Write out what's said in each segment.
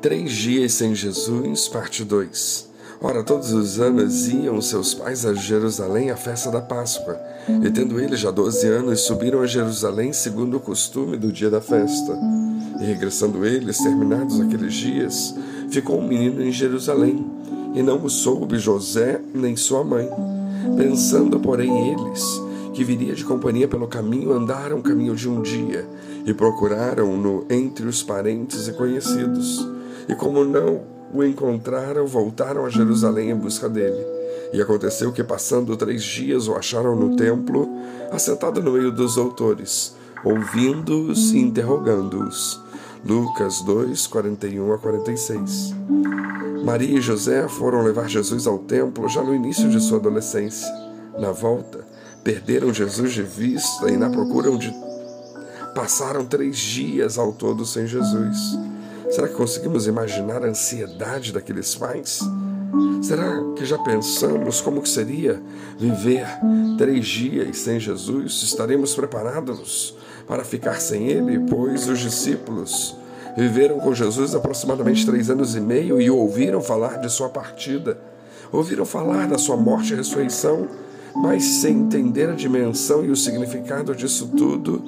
Três dias sem Jesus, parte 2. Ora, todos os anos iam seus pais a Jerusalém à festa da Páscoa, e tendo eles já doze anos, subiram a Jerusalém segundo o costume do dia da festa. E regressando eles, terminados aqueles dias, ficou um menino em Jerusalém, e não o soube José nem sua mãe. Pensando, porém, eles que viria de companhia pelo caminho, andaram caminho de um dia e procuraram-no entre os parentes e conhecidos. E como não o encontraram, voltaram a Jerusalém em busca dele. E aconteceu que, passando três dias, o acharam no templo, assentado no meio dos doutores, ouvindo-os e interrogando-os. Lucas 2, 41 a 46. Maria e José foram levar Jesus ao templo já no início de sua adolescência. Na volta, perderam Jesus de vista e na procura de passaram três dias ao todo sem Jesus. Será que conseguimos imaginar a ansiedade daqueles pais? Será que já pensamos como que seria viver três dias sem Jesus? Estaremos preparados para ficar sem Ele? Pois os discípulos viveram com Jesus aproximadamente três anos e meio e ouviram falar de sua partida, ouviram falar da sua morte e ressurreição mas sem entender a dimensão e o significado disso tudo,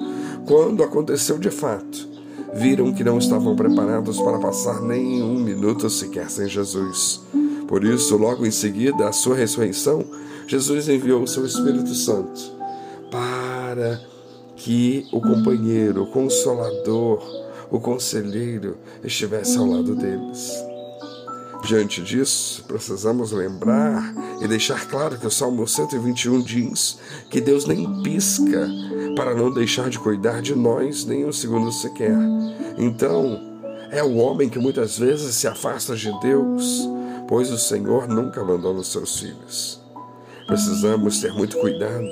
quando aconteceu de fato, viram que não estavam preparados para passar nem um minuto sequer sem Jesus. Por isso, logo em seguida à sua ressurreição, Jesus enviou o seu Espírito Santo para que o companheiro, o consolador, o conselheiro estivesse ao lado deles. Diante disso, precisamos lembrar e deixar claro que o Salmo 121 diz que Deus nem pisca para não deixar de cuidar de nós nem um segundo sequer. Então, é o homem que muitas vezes se afasta de Deus, pois o Senhor nunca abandona os seus filhos. Precisamos ter muito cuidado.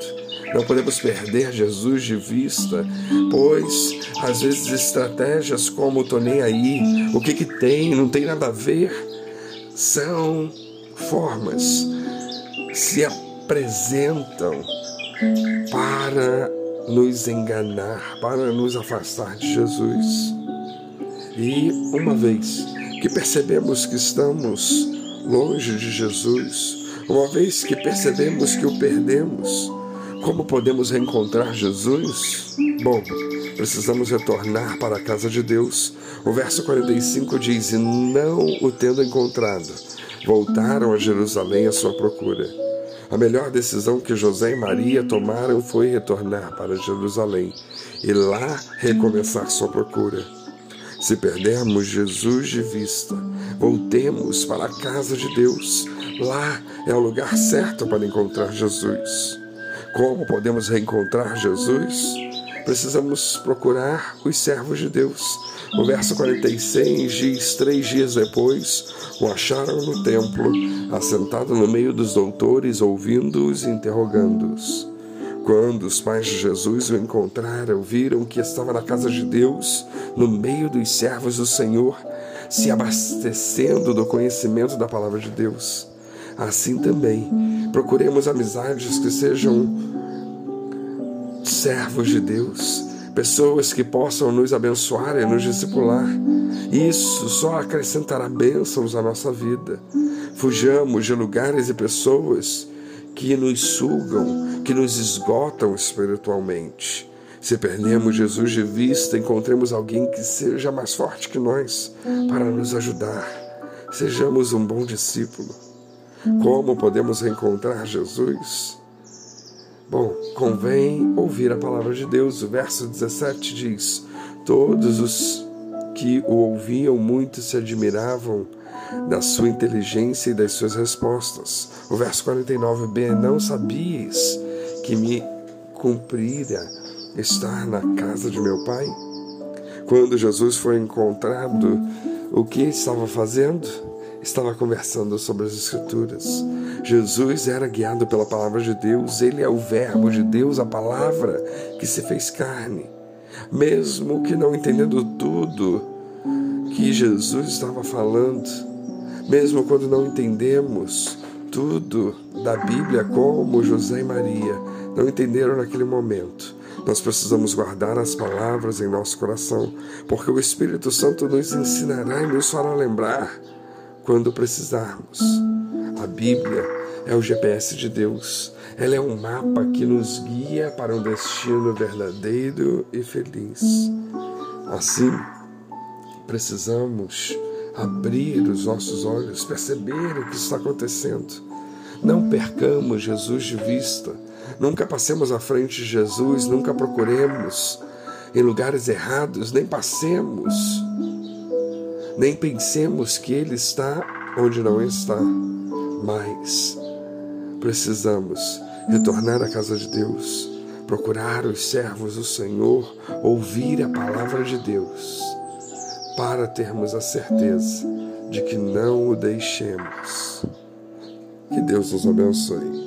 Não podemos perder Jesus de vista, pois às vezes estratégias como tô nem aí, o que que tem, não tem nada a ver, são formas, se apresentam para nos enganar, para nos afastar de Jesus. E uma vez que percebemos que estamos longe de Jesus, uma vez que percebemos que o perdemos, como podemos reencontrar Jesus? Bom, precisamos retornar para a casa de Deus. O verso 45 diz: E não o tendo encontrado, voltaram a Jerusalém à sua procura. A melhor decisão que José e Maria tomaram foi retornar para Jerusalém e lá recomeçar sua procura. Se perdermos Jesus de vista, voltemos para a casa de Deus. Lá é o lugar certo para encontrar Jesus. Como podemos reencontrar Jesus? Precisamos procurar os servos de Deus. O verso 46 diz: Três dias depois o acharam no templo, assentado no meio dos doutores, ouvindo-os e interrogando-os. Quando os pais de Jesus o encontraram, viram que estava na casa de Deus, no meio dos servos do Senhor, se abastecendo do conhecimento da palavra de Deus. Assim também, procuremos amizades que sejam servos de Deus, pessoas que possam nos abençoar e nos discipular. Isso só acrescentará bênçãos à nossa vida. Fujamos de lugares e pessoas que nos sugam, que nos esgotam espiritualmente. Se perdemos Jesus de vista, encontremos alguém que seja mais forte que nós para nos ajudar. Sejamos um bom discípulo. Como podemos reencontrar Jesus? Bom, convém ouvir a palavra de Deus. O verso 17 diz: Todos os que o ouviam muito se admiravam da sua inteligência e das suas respostas. O verso 49b: Não sabias que me cumprira estar na casa de meu pai? Quando Jesus foi encontrado, o que estava fazendo? Estava conversando sobre as Escrituras. Jesus era guiado pela palavra de Deus, ele é o Verbo de Deus, a palavra que se fez carne. Mesmo que não entendendo tudo que Jesus estava falando, mesmo quando não entendemos tudo da Bíblia, como José e Maria não entenderam naquele momento, Nós precisamos guardar as palavras em nosso coração, porque o Espírito Santo nos ensinará e nos fará lembrar quando precisarmos. A Bíblia é o GPS de Deus. Ela é um mapa que nos guia para um destino verdadeiro e feliz. Assim, precisamos abrir os nossos olhos, perceber o que está acontecendo. Não percamos Jesus de vista. Nunca passemos à frente de Jesus, nunca procuremos em lugares errados, nem passemos, nem pensemos que Ele está onde não está. Mas precisamos retornar à casa de Deus, procurar os servos do Senhor, ouvir a palavra de Deus, para termos a certeza de que não o deixemos. Que Deus nos abençoe.